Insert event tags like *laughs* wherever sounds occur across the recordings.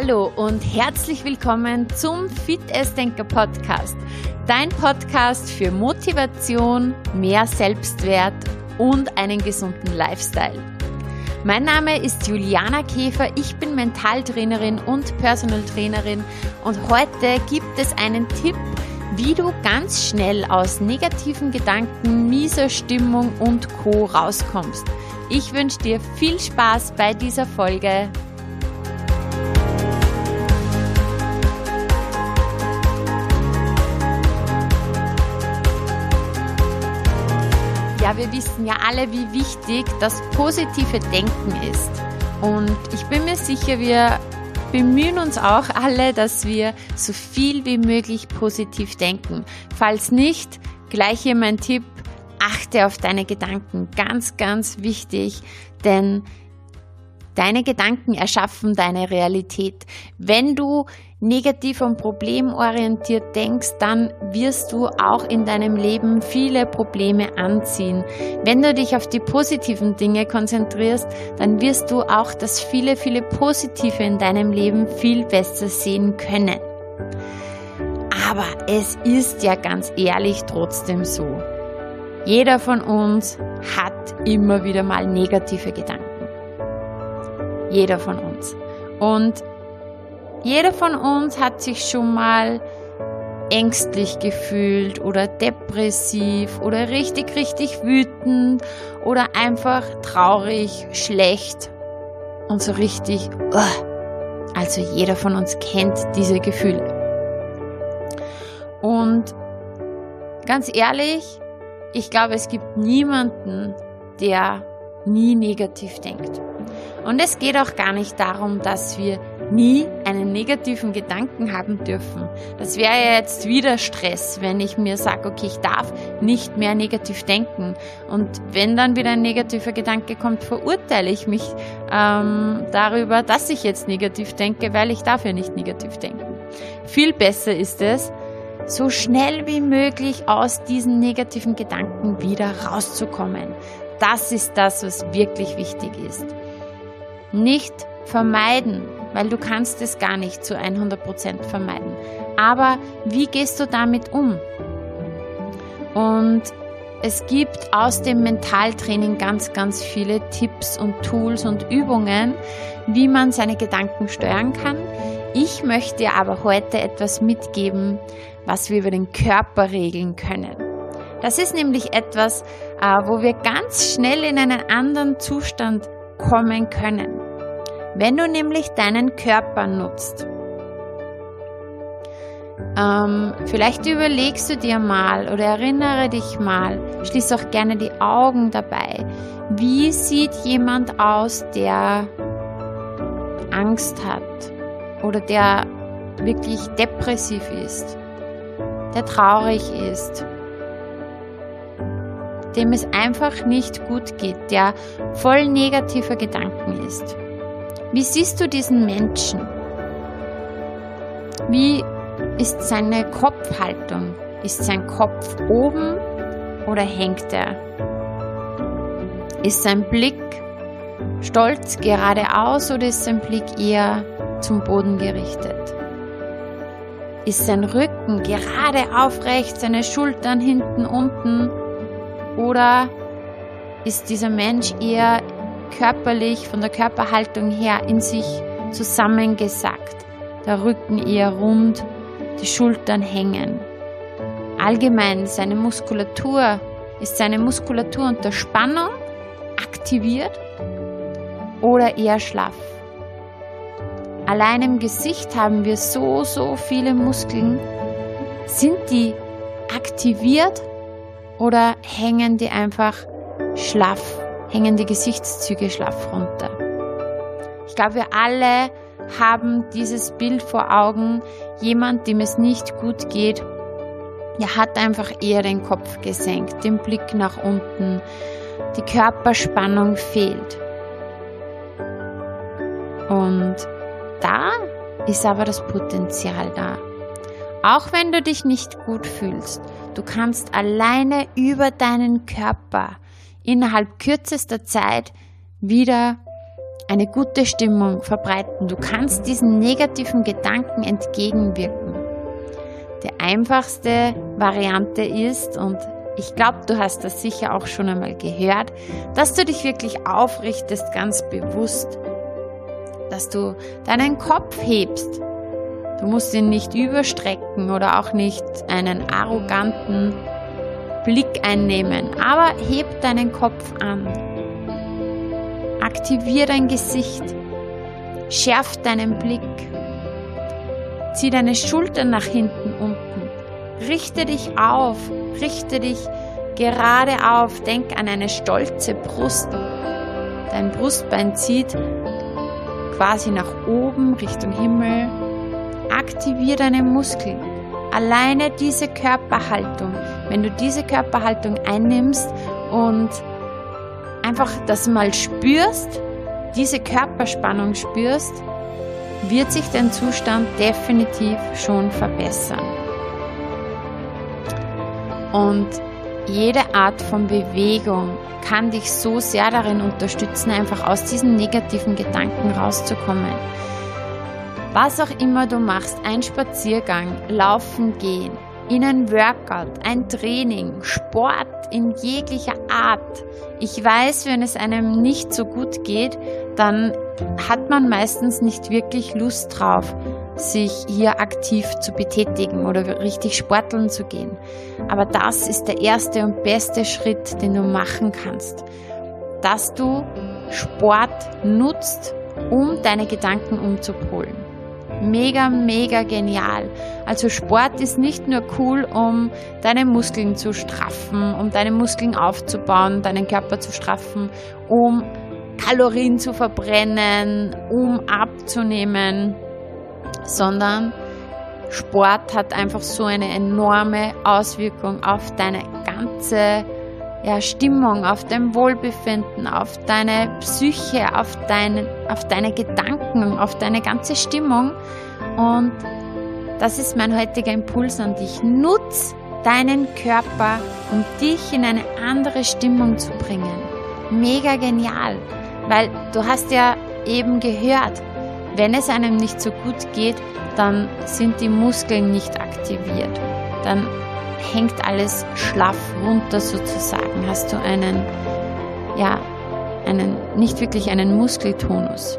Hallo und herzlich willkommen zum Fit Denker Podcast. Dein Podcast für Motivation, mehr Selbstwert und einen gesunden Lifestyle. Mein Name ist Juliana Käfer, ich bin Mentaltrainerin und Personal Trainerin und heute gibt es einen Tipp, wie du ganz schnell aus negativen Gedanken, mieser Stimmung und Co rauskommst. Ich wünsche dir viel Spaß bei dieser Folge. Ja, wir wissen ja alle, wie wichtig das positive Denken ist. Und ich bin mir sicher, wir bemühen uns auch alle, dass wir so viel wie möglich positiv denken. Falls nicht, gleich hier mein Tipp, achte auf deine Gedanken. Ganz, ganz wichtig, denn deine Gedanken erschaffen deine Realität. Wenn du negativ und problemorientiert denkst, dann wirst du auch in deinem Leben viele Probleme anziehen. Wenn du dich auf die positiven Dinge konzentrierst, dann wirst du auch das viele, viele Positive in deinem Leben viel besser sehen können. Aber es ist ja ganz ehrlich trotzdem so. Jeder von uns hat immer wieder mal negative Gedanken. Jeder von uns. Und jeder von uns hat sich schon mal ängstlich gefühlt oder depressiv oder richtig, richtig wütend oder einfach traurig, schlecht und so richtig. Also jeder von uns kennt diese Gefühle. Und ganz ehrlich, ich glaube, es gibt niemanden, der nie negativ denkt. Und es geht auch gar nicht darum, dass wir nie einen negativen Gedanken haben dürfen. Das wäre ja jetzt wieder Stress, wenn ich mir sage, okay, ich darf nicht mehr negativ denken. Und wenn dann wieder ein negativer Gedanke kommt, verurteile ich mich ähm, darüber, dass ich jetzt negativ denke, weil ich darf ja nicht negativ denken. Viel besser ist es, so schnell wie möglich aus diesen negativen Gedanken wieder rauszukommen. Das ist das, was wirklich wichtig ist. Nicht vermeiden, weil du kannst es gar nicht zu 100% vermeiden. Aber wie gehst du damit um? Und es gibt aus dem Mentaltraining ganz, ganz viele Tipps und Tools und Übungen, wie man seine Gedanken steuern kann. Ich möchte dir aber heute etwas mitgeben, was wir über den Körper regeln können. Das ist nämlich etwas, äh, wo wir ganz schnell in einen anderen Zustand kommen können. Wenn du nämlich deinen Körper nutzt, ähm, vielleicht überlegst du dir mal oder erinnere dich mal, schließ auch gerne die Augen dabei. Wie sieht jemand aus, der Angst hat oder der wirklich depressiv ist, der traurig ist, dem es einfach nicht gut geht, der voll negativer Gedanken ist? Wie siehst du diesen Menschen? Wie ist seine Kopfhaltung? Ist sein Kopf oben oder hängt er? Ist sein Blick stolz geradeaus oder ist sein Blick eher zum Boden gerichtet? Ist sein Rücken gerade aufrecht, seine Schultern hinten unten oder ist dieser Mensch eher körperlich, von der Körperhaltung her in sich zusammengesackt, der Rücken eher rund, die Schultern hängen. Allgemein seine Muskulatur, ist seine Muskulatur unter Spannung aktiviert oder eher schlaff. Allein im Gesicht haben wir so, so viele Muskeln. Sind die aktiviert oder hängen die einfach schlaff? hängen die Gesichtszüge schlaff runter. Ich glaube, wir alle haben dieses Bild vor Augen. Jemand, dem es nicht gut geht, er hat einfach eher den Kopf gesenkt, den Blick nach unten, die Körperspannung fehlt. Und da ist aber das Potenzial da. Auch wenn du dich nicht gut fühlst, du kannst alleine über deinen Körper innerhalb kürzester Zeit wieder eine gute Stimmung verbreiten. Du kannst diesen negativen Gedanken entgegenwirken. Die einfachste Variante ist, und ich glaube, du hast das sicher auch schon einmal gehört, dass du dich wirklich aufrichtest, ganz bewusst, dass du deinen Kopf hebst. Du musst ihn nicht überstrecken oder auch nicht einen arroganten Blick einnehmen, aber heb deinen Kopf an. Aktivier dein Gesicht. Schärf deinen Blick. Zieh deine Schultern nach hinten unten. Richte dich auf. Richte dich gerade auf. Denk an eine stolze Brust. Dein Brustbein zieht quasi nach oben Richtung Himmel. Aktivier deine Muskeln. Alleine diese Körperhaltung, wenn du diese Körperhaltung einnimmst und einfach das mal spürst, diese Körperspannung spürst, wird sich dein Zustand definitiv schon verbessern. Und jede Art von Bewegung kann dich so sehr darin unterstützen, einfach aus diesen negativen Gedanken rauszukommen. Was auch immer du machst, ein Spaziergang, laufen gehen, in ein Workout, ein Training, Sport in jeglicher Art. Ich weiß, wenn es einem nicht so gut geht, dann hat man meistens nicht wirklich Lust drauf, sich hier aktiv zu betätigen oder richtig sporteln zu gehen. Aber das ist der erste und beste Schritt, den du machen kannst. Dass du Sport nutzt, um deine Gedanken umzupolen. Mega, mega genial. Also Sport ist nicht nur cool, um deine Muskeln zu straffen, um deine Muskeln aufzubauen, deinen Körper zu straffen, um Kalorien zu verbrennen, um abzunehmen, sondern Sport hat einfach so eine enorme Auswirkung auf deine ganze ja, Stimmung, auf dein Wohlbefinden, auf deine Psyche, auf, deine, auf deine Gedanken, auf deine ganze Stimmung. Und das ist mein heutiger Impuls an dich. Nutz deinen Körper, um dich in eine andere Stimmung zu bringen. Mega genial, weil du hast ja eben gehört, wenn es einem nicht so gut geht, dann sind die Muskeln nicht aktiviert. Dann hängt alles schlaff runter sozusagen. Hast du einen, ja, einen, nicht wirklich einen Muskeltonus.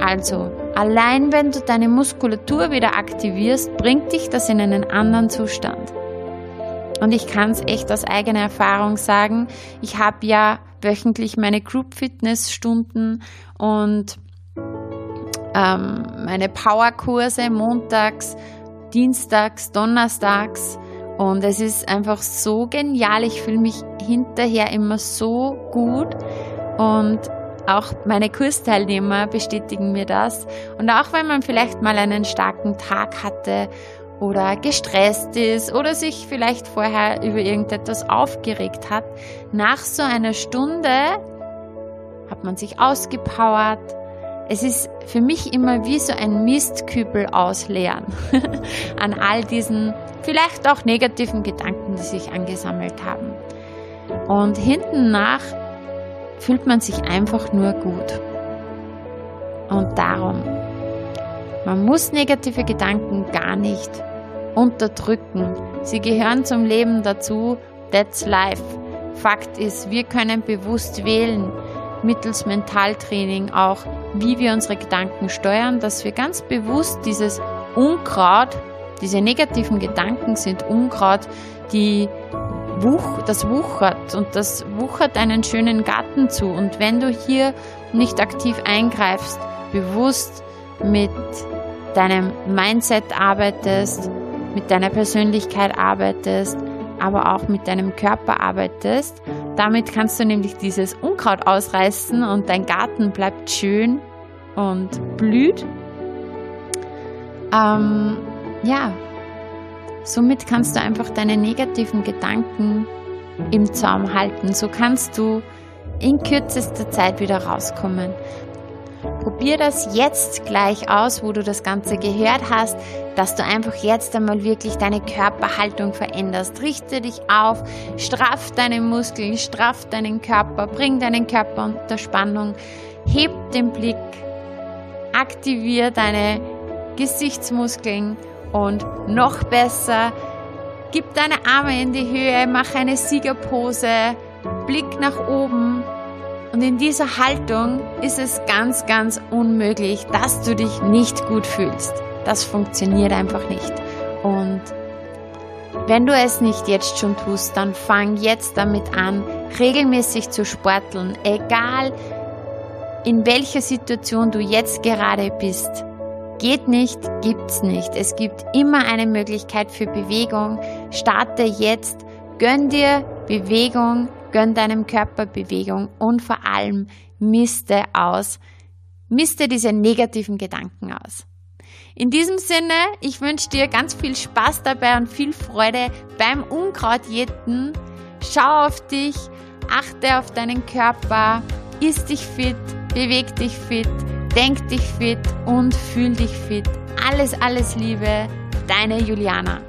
Also, allein wenn du deine Muskulatur wieder aktivierst, bringt dich das in einen anderen Zustand. Und ich kann es echt aus eigener Erfahrung sagen. Ich habe ja wöchentlich meine Group Fitness Stunden und ähm, meine Powerkurse montags, dienstags, donnerstags und es ist einfach so genial. Ich fühle mich hinterher immer so gut. Und auch meine Kursteilnehmer bestätigen mir das. Und auch wenn man vielleicht mal einen starken Tag hatte oder gestresst ist oder sich vielleicht vorher über irgendetwas aufgeregt hat, nach so einer Stunde hat man sich ausgepowert, es ist für mich immer wie so ein Mistkübel ausleeren *laughs* an all diesen vielleicht auch negativen Gedanken, die sich angesammelt haben. Und hinten nach fühlt man sich einfach nur gut. Und darum, man muss negative Gedanken gar nicht unterdrücken. Sie gehören zum Leben dazu. That's life. Fakt ist, wir können bewusst wählen, mittels Mentaltraining auch, wie wir unsere Gedanken steuern, dass wir ganz bewusst dieses Unkraut, diese negativen Gedanken sind Unkraut, die Wuch, das wuchert und das wuchert einen schönen Garten zu. Und wenn du hier nicht aktiv eingreifst, bewusst mit deinem Mindset arbeitest, mit deiner Persönlichkeit arbeitest, aber auch mit deinem Körper arbeitest, damit kannst du nämlich dieses Unkraut ausreißen und dein Garten bleibt schön und blüht. Ähm, ja, somit kannst du einfach deine negativen Gedanken im Zaum halten. So kannst du in kürzester Zeit wieder rauskommen. Probier das jetzt gleich aus, wo du das Ganze gehört hast, dass du einfach jetzt einmal wirklich deine Körperhaltung veränderst. Richte dich auf, straff deine Muskeln, straff deinen Körper, bring deinen Körper unter Spannung. heb den Blick, aktiviere deine Gesichtsmuskeln und noch besser, gib deine Arme in die Höhe, mach eine Siegerpose, Blick nach oben. Und in dieser Haltung ist es ganz, ganz unmöglich, dass du dich nicht gut fühlst. Das funktioniert einfach nicht. Und wenn du es nicht jetzt schon tust, dann fang jetzt damit an, regelmäßig zu sporteln, egal in welcher Situation du jetzt gerade bist. Geht nicht, gibt's nicht. Es gibt immer eine Möglichkeit für Bewegung. Starte jetzt, gönn dir Bewegung, gönn deinem Körper Bewegung und vor allem miste aus, miste diese negativen Gedanken aus. In diesem Sinne, ich wünsche dir ganz viel Spaß dabei und viel Freude beim Unkrautjäten. Schau auf dich, achte auf deinen Körper, isst dich fit, beweg dich fit, denk dich fit und fühl dich fit. Alles, alles Liebe, deine Juliana.